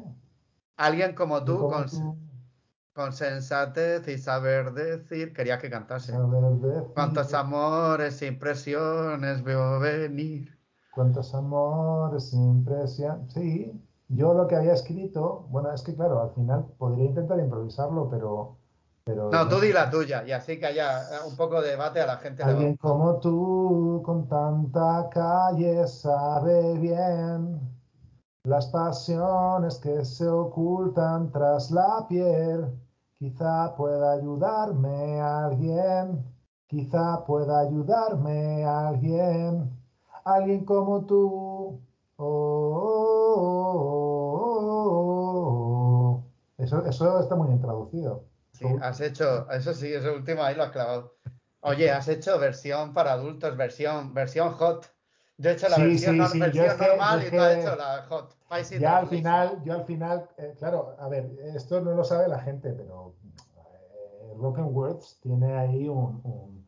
[SPEAKER 1] Alguien como tú, con,
[SPEAKER 2] tú?
[SPEAKER 1] con, sensatez y saber decir, quería que cantase. Cuántos amores sin presiones veo venir.
[SPEAKER 2] Cuántos amores sin presión. Sí, yo lo que había escrito, bueno, es que claro, al final podría intentar improvisarlo, pero pero,
[SPEAKER 1] no, tú di la tuya y así que haya un poco de debate a la gente.
[SPEAKER 2] Alguien como tú, con tanta calle, sabe bien Las pasiones que se ocultan tras la piel, quizá pueda ayudarme alguien, quizá pueda ayudarme alguien, alguien como tú. Oh, oh, oh, eso, eso está muy bien traducido.
[SPEAKER 1] Sí, has hecho, eso sí, eso último ahí lo has clavado. Oye, has hecho versión para adultos, versión, versión hot. Yo he hecho la
[SPEAKER 2] Sí,
[SPEAKER 1] versión,
[SPEAKER 2] sí,
[SPEAKER 1] no-
[SPEAKER 2] sí,
[SPEAKER 1] versión
[SPEAKER 2] yo es que-
[SPEAKER 1] normal y tú has hecho la hot. Spicy
[SPEAKER 2] Ya al final, yo al final, eh, claro, a ver, esto no lo sabe la gente, pero eh, Broken Words tiene ahí un, un-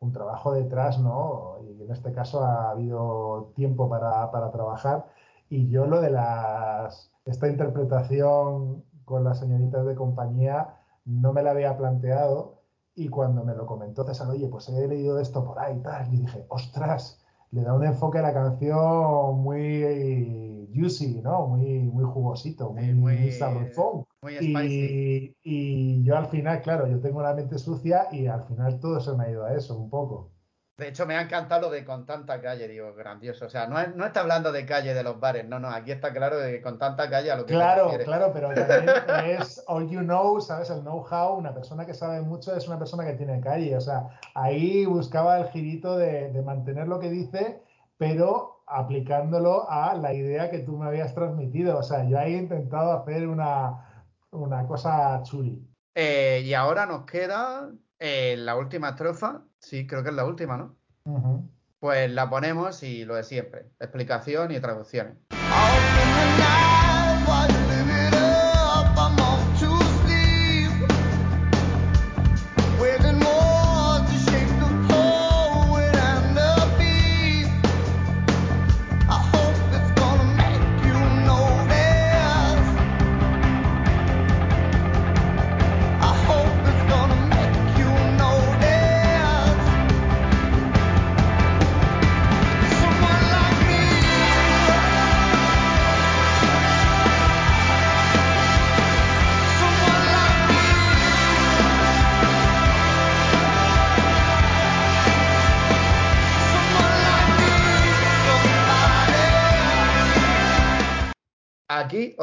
[SPEAKER 2] un trabajo detrás, ¿no? Y en este caso ha habido tiempo para, para trabajar. Y yo lo de las, esta interpretación con las señoritas de compañía no me la había planteado. Y cuando me lo comentó César, oye, pues he leído esto por ahí tal, y dije, ostras, le da un enfoque a la canción muy juicy, ¿no? Muy, muy jugosito, muy,
[SPEAKER 1] muy-
[SPEAKER 2] muy sabrosón.
[SPEAKER 1] muy.
[SPEAKER 2] Y, y yo al final, claro, yo tengo la mente sucia y al final todo se me ha ido a eso un poco.
[SPEAKER 1] De hecho, me ha encantado lo de con tanta calle, digo, grandioso. O sea, no, es- no está hablando de calle de los bares, no, no, aquí está claro de que con tanta calle a lo que
[SPEAKER 2] Claro, claro, pero también es all you know, ¿sabes? El know-how, una persona que sabe mucho es una persona que tiene calle. O sea, ahí buscaba el girito de, de mantener lo que dice, pero aplicándolo a la idea que tú me habías transmitido. O sea, yo ahí he intentado hacer una, una cosa chuli.
[SPEAKER 1] Eh, y ahora nos queda eh, la última estrofa. Sí, creo que es la última, ¿no? Pues la ponemos y lo de siempre. Explicación y traducciones.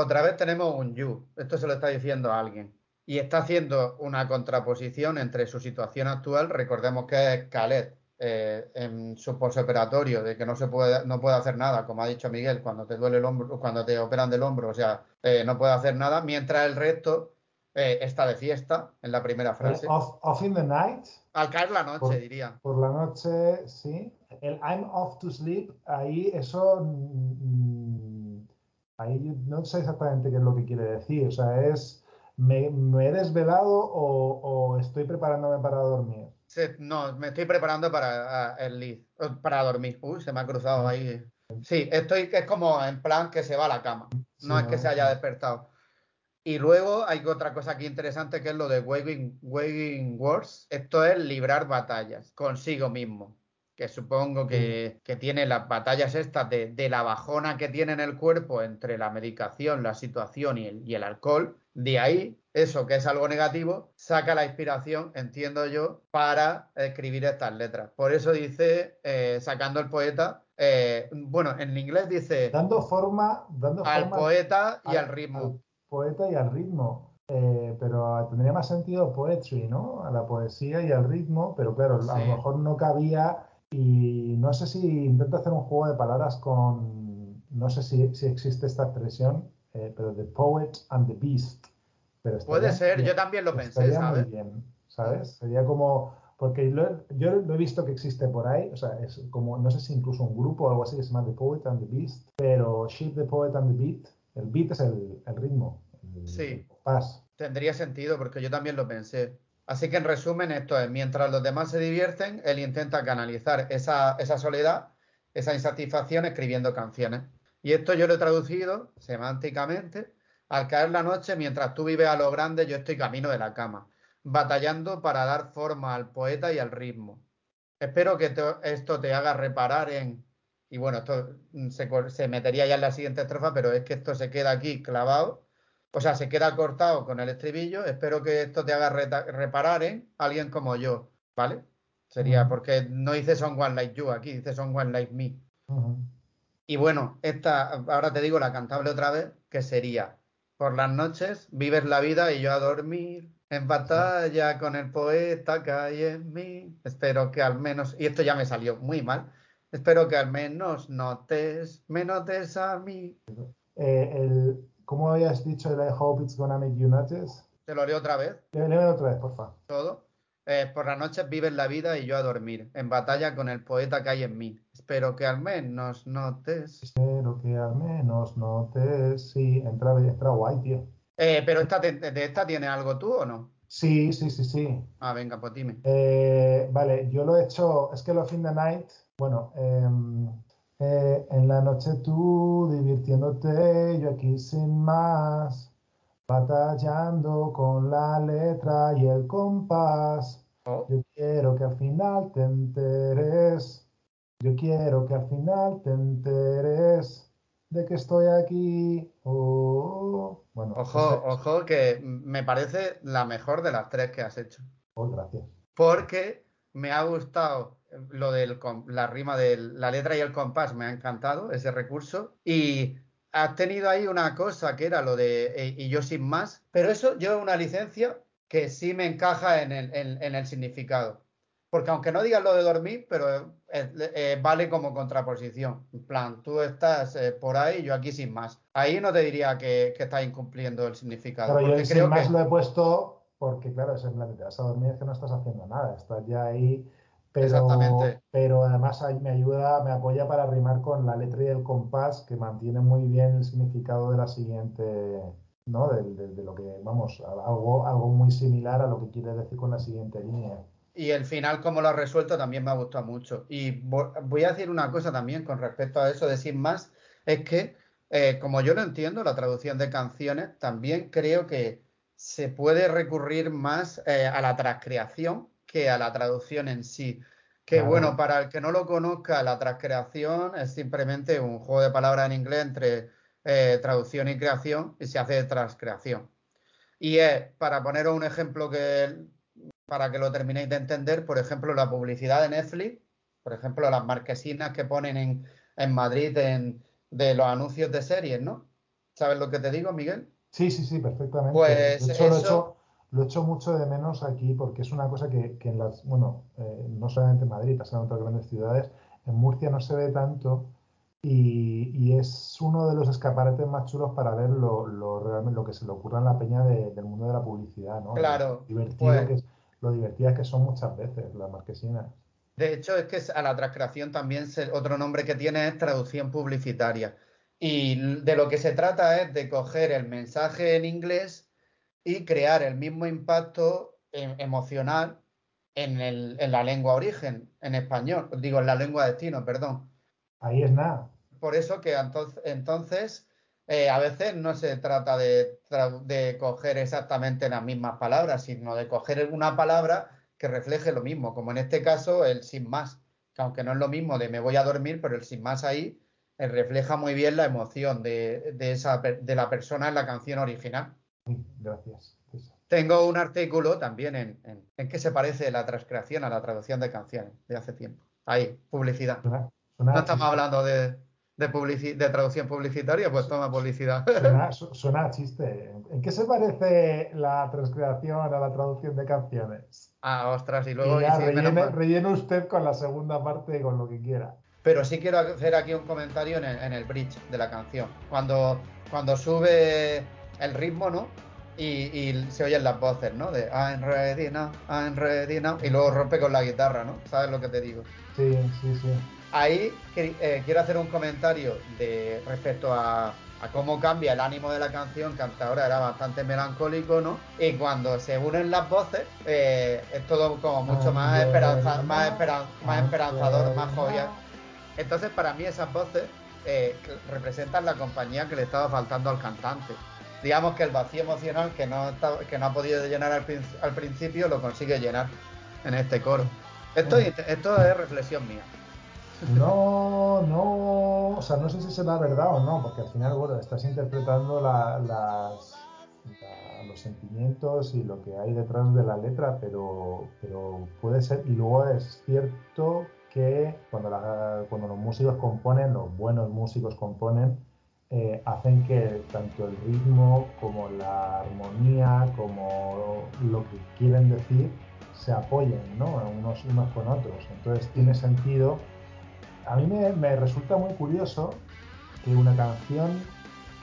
[SPEAKER 1] Otra vez tenemos un you. Esto se lo está diciendo a alguien. Y está haciendo una contraposición entre su situación actual. Recordemos que es Khaled eh, en su posoperatorio, de que no se puede, no puede hacer nada, como ha dicho Miguel, cuando te duele el hombro, cuando te operan del hombro, o sea, eh, no puede hacer nada, mientras el resto eh, está de fiesta en la primera frase.
[SPEAKER 2] off, off in the night,
[SPEAKER 1] Al caer la noche,
[SPEAKER 2] Por-
[SPEAKER 1] diría.
[SPEAKER 2] por la noche, sí. El I'm off to sleep, ahí eso, mm, ahí yo no sé exactamente qué es lo que quiere decir. O sea, es, ¿me, me he desvelado o, o estoy preparándome para dormir?
[SPEAKER 1] No, me estoy preparando para el lead, eh, para dormir. Uy, se me ha cruzado ahí. Sí, estoy, es como en plan que se va a la cama.
[SPEAKER 2] Sí,
[SPEAKER 1] No es que se haya despertado. Y luego hay otra cosa aquí interesante que es lo de Waging, Waging Wars. Esto es librar batallas consigo mismo. Que supongo que, que tiene las batallas estas de, de la bajona que tiene en el cuerpo entre la medicación, la situación y el, y el alcohol. De ahí, eso que es algo negativo, saca la inspiración, entiendo yo, para escribir estas letras. Por eso dice, eh, sacando el poeta, eh, bueno, en inglés dice
[SPEAKER 2] Dando forma, dando
[SPEAKER 1] al
[SPEAKER 2] forma
[SPEAKER 1] poeta y
[SPEAKER 2] al-
[SPEAKER 1] al ritmo.
[SPEAKER 2] al poeta y al ritmo. Eh, pero tendría más sentido poetry, ¿no? A la poesía y al ritmo, pero claro, a lo mejor no cabía y no sé si intento hacer un juego de palabras con, no sé si, si existe esta expresión, eh, pero the poet and the beast. Pero
[SPEAKER 1] Puede ser,
[SPEAKER 2] bien,
[SPEAKER 1] yo también lo pensé,
[SPEAKER 2] muy
[SPEAKER 1] ¿sabes?
[SPEAKER 2] bien, ¿sabes? Sería como, porque lo yo lo he visto que existe por ahí, o sea, es como, no sé si incluso un grupo o algo así que se llama The Poet and the Beast, pero Sheep the Poet and the Beat, el beat es el, el ritmo, el,
[SPEAKER 1] Sí.
[SPEAKER 2] el.
[SPEAKER 1] Tendría sentido porque yo también lo pensé. Así que en resumen, esto es, mientras los demás se divierten, él intenta canalizar esa, soledad, esa insatisfacción escribiendo canciones. Y esto yo lo he traducido semánticamente. Al caer la noche, mientras tú vives a lo grande, yo estoy camino de la cama, batallando para dar forma al poeta y al ritmo. Espero que esto te haga reparar en... Y bueno, esto mm, se, se metería ya en la siguiente estrofa, pero es que esto se queda aquí clavado. O sea, se queda cortado con el estribillo. Espero que esto te haga reparar en alguien como yo, ¿vale? Sería porque no dice Someone Like You aquí, dice Someone Like Me. Y bueno, esta, ahora te digo la cantable otra vez, que sería, por las noches vives la vida y yo a dormir, en batalla con el poeta que hay en mí. Espero que al menos, y esto ya me salió muy mal, espero que al menos notes, me notes a mí.
[SPEAKER 2] Eh, el, ¿Cómo habías dicho el I hope it's gonna make you notice?
[SPEAKER 1] Te lo leo otra vez,
[SPEAKER 2] Léelo otra vez, porfa.
[SPEAKER 1] todo. Eh, por las noches vives la vida y yo a dormir, en batalla con el poeta que hay en mí. Espero que al menos notes.
[SPEAKER 2] Espero que al menos notes. Sí, entra, entra guay, tío.
[SPEAKER 1] Eh, pero esta de esta tiene algo tú o no?
[SPEAKER 2] Sí, sí, sí, sí.
[SPEAKER 1] Ah, venga, pues dime.
[SPEAKER 2] Eh, vale, yo lo he hecho, es que Love in the Night, bueno, em, eh, en la noche tú divirtiéndote, yo aquí sin más, batallando con la letra y el compás.
[SPEAKER 1] Oh,
[SPEAKER 2] Yo quiero que al final te enteres, yo quiero que al final te enteres de que estoy aquí. Oh, bueno,
[SPEAKER 1] ojo, ojo, que me parece la mejor de las tres que has hecho.
[SPEAKER 2] oh, gracias.
[SPEAKER 1] Porque me ha gustado lo del com- la rima de la letra y el compás, me ha encantado ese recurso. Y has tenido ahí una cosa que era lo de eh, y yo sin más, pero eso yo una licencia que sí me encaja en el, en- en el significado. Porque aunque no digas lo de dormir, pero eh, eh, vale como contraposición. En plan, tú estás por ahí, yo aquí sin más. Ahí no te diría que, que estás incumpliendo el significado.
[SPEAKER 2] Yo
[SPEAKER 1] porque creo
[SPEAKER 2] sin más
[SPEAKER 1] que-
[SPEAKER 2] lo he puesto porque, claro, es en plan, te vas a dormir, es que no estás haciendo nada, estás ya ahí, pero,
[SPEAKER 1] Exactamente.
[SPEAKER 2] pero además ahí me ayuda, me apoya para rimar con la letra y el compás, que mantiene muy bien el significado de la siguiente, ¿no? De, de- de lo que, vamos, algo, algo muy similar a lo que quiere decir con la siguiente línea.
[SPEAKER 1] Y el final, como lo ha resuelto, también me ha gustado mucho. Y vo- voy a decir una cosa también con respecto a eso de sin más, es que, eh, como yo lo entiendo, la traducción de canciones, también creo que se puede recurrir más eh, a la transcreación que a la traducción en sí. Que bueno, para el que no lo conozca, la transcreación es simplemente un juego de palabras en inglés entre eh, traducción y creación y se hace de transcreación. Y es, para poneros un ejemplo que para que lo terminéis de entender, por ejemplo, la publicidad de Netflix, por ejemplo, las marquesinas que ponen en, en Madrid en- de los anuncios de series, ¿no? ¿Sabes lo que te digo, Miguel?
[SPEAKER 2] Sí, sí, sí, perfectamente.
[SPEAKER 1] Pues
[SPEAKER 2] de hecho, lo he
[SPEAKER 1] eso-
[SPEAKER 2] hecho, lo he hecho mucho de menos aquí porque es una cosa que, que en las, bueno, eh, no solamente en Madrid, pasa en otras grandes ciudades, en Murcia no se ve tanto y, y es uno de los escaparates más chulos para ver lo, lo, realmente, lo que se le ocurra en la peña de- del mundo de la publicidad, ¿no?
[SPEAKER 1] Claro,
[SPEAKER 2] Lo divertido
[SPEAKER 1] pues-
[SPEAKER 2] que es, lo divertidas que son muchas veces las marquesinas.
[SPEAKER 1] De hecho, es que a la transcreación también se- otro nombre que tiene es traducción publicitaria. Y de lo que se trata es de coger el mensaje en inglés y crear el mismo impacto eh, emocional en, el- en la lengua origen, en español, digo, en la lengua destino, perdón.
[SPEAKER 2] Ahí es nada.
[SPEAKER 1] Por eso que entonces, entonces eh, a veces no se trata de, de coger exactamente las mismas palabras, sino de coger una palabra que refleje lo mismo, como en este caso el sin más, que aunque no es lo mismo de me voy a dormir, pero el sin más ahí eh, refleja muy bien la emoción de, de esa, de la persona en la canción original.
[SPEAKER 2] Gracias.
[SPEAKER 1] Tengo un artículo también en, en, en qué se parece la transcreación a la traducción de canciones de hace tiempo. Ahí, publicidad.
[SPEAKER 2] Suena, suena
[SPEAKER 1] No estamos hablando de, de, publici- de traducción publicitaria, pues toma publicidad.
[SPEAKER 2] Suena, chiste. ¿En qué se parece la transcreación a la traducción de canciones?
[SPEAKER 1] Ah, ostras, y
[SPEAKER 2] Y
[SPEAKER 1] luego
[SPEAKER 2] ya
[SPEAKER 1] y
[SPEAKER 2] rellene, rellene usted con la segunda parte con lo que quiera.
[SPEAKER 1] Pero sí quiero hacer aquí un comentario en el, en el bridge de la canción. Cuando, cuando sube el ritmo, ¿no? Y, y se oyen las voces, ¿no? De I'm ready now, I'm ready now. Y luego rompe con la guitarra, ¿no? ¿Sabes lo que te digo?
[SPEAKER 2] Sí, sí, sí.
[SPEAKER 1] Ahí eh, quiero hacer un comentario de respecto a, a cómo cambia el ánimo de la canción, que hasta ahora era bastante melancólico, ¿no? Y cuando se unen las voces, eh, es todo como mucho más, esperanza, más, esperan- más esperanzador, más jovial. Entonces, para mí, esas voces eh, representan la compañía que le estaba faltando al cantante. Digamos que el vacío emocional que no, está- que no ha podido llenar al, al principio lo consigue llenar en este coro. Esto, es- esto es reflexión mía.
[SPEAKER 2] No, no, o sea, no sé si será verdad o no, porque al final, bueno, estás interpretando la- las, la- los sentimientos y lo que hay detrás de la letra, pero, pero puede ser, y luego es cierto que cuando, cuando los músicos componen, los buenos músicos componen, eh, hacen que tanto el ritmo como la armonía, como lo que quieren decir, se apoyen ¿no? unos, unos con otros. Entonces tiene sentido. A mí me, me resulta muy curioso que una canción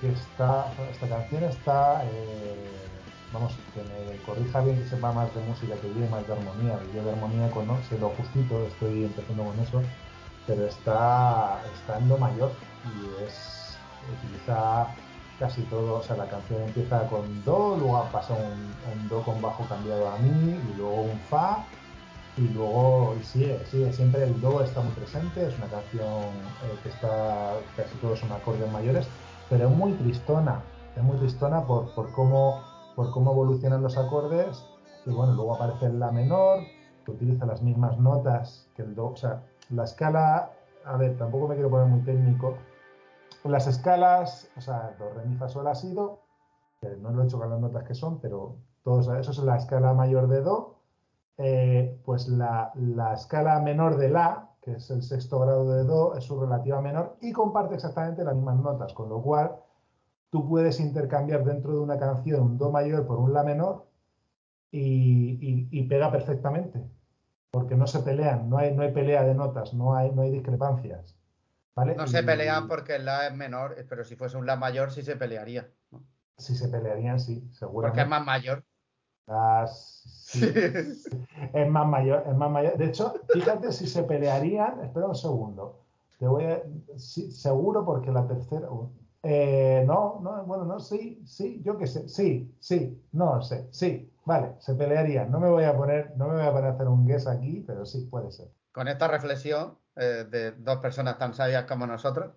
[SPEAKER 2] que está, esta canción está, eh, vamos, que me corrija bien que sepa más de música, que vive más de armonía, yo de armonía sé lo justito, estoy empezando con eso, pero está, está en lo mayor y es, utiliza casi todo, o sea, la canción empieza con do, luego pasa un, un do con bajo cambiado a mi, y luego un fa, y luego y sigue, sigue, siempre el do está muy presente, es una canción eh, que está, casi todos son acordes mayores, pero es muy tristona, es muy tristona por, por, cómo, por cómo evolucionan los acordes, y bueno, luego aparece el la menor, que utiliza las mismas notas que el do, o sea, la escala, a ver, tampoco me quiero poner muy técnico, las escalas, o sea, do, re, mi, fa, sol, la, si, do, que no lo he hecho con las notas que son, pero todos, eso es la escala mayor de do, eh, pues la, la, escala menor de La, que es el sexto grado de Do, es su relativa menor y comparte exactamente las mismas notas, con lo cual tú puedes intercambiar dentro de una canción un Do mayor por un La menor y, y, y pega perfectamente, porque no se pelean, no hay, no hay pelea de notas, no hay, no hay discrepancias. ¿Vale?
[SPEAKER 1] No se pelean porque el La es menor, pero si fuese un La mayor sí se pelearía. ¿no?
[SPEAKER 2] Si se pelearían, sí, seguro.
[SPEAKER 1] Porque es más mayor.
[SPEAKER 2] Sí, es más mayor, es más mayor. De hecho, fíjate si se pelearían, espera un segundo. Te voy a, sí, seguro porque la tercera. Eh, no, no, bueno, no, sí, sí, yo qué sé, sí, sí, no sé, sí, vale, se pelearían. No me voy a poner, no me voy a poner a hacer un guess aquí, pero sí, puede ser.
[SPEAKER 1] Con esta reflexión eh, de dos personas tan sabias como nosotros,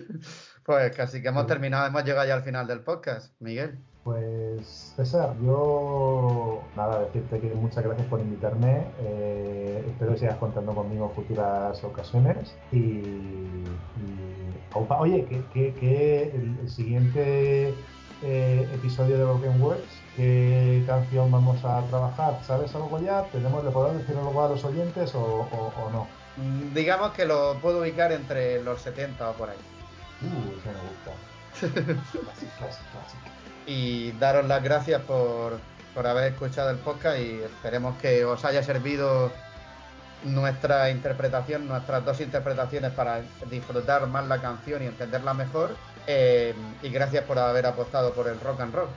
[SPEAKER 1] pues casi que hemos terminado, hemos llegado ya al final del podcast, Miguel.
[SPEAKER 2] Pues César, yo nada, decirte que muchas gracias por invitarme. Eh, espero que sigas contando conmigo en futuras ocasiones. Y, oye, que, que, que el, el, siguiente eh, episodio de Broken Words, ¿qué canción vamos a trabajar? ¿Sabes algo ya? ¿Tenemos, ¿Le podemos decir algo a los oyentes o, o, o no?
[SPEAKER 1] Digamos que lo puedo ubicar entre los 70 o por ahí.
[SPEAKER 2] Uh, eso me gusta. clásico, clásico, clásico
[SPEAKER 1] y daros las gracias por, por, haber escuchado el podcast y esperemos que os haya servido nuestra interpretación, nuestras dos interpretaciones para disfrutar más la canción y entenderla mejor. Eh, y gracias por haber apostado por el rock and roll.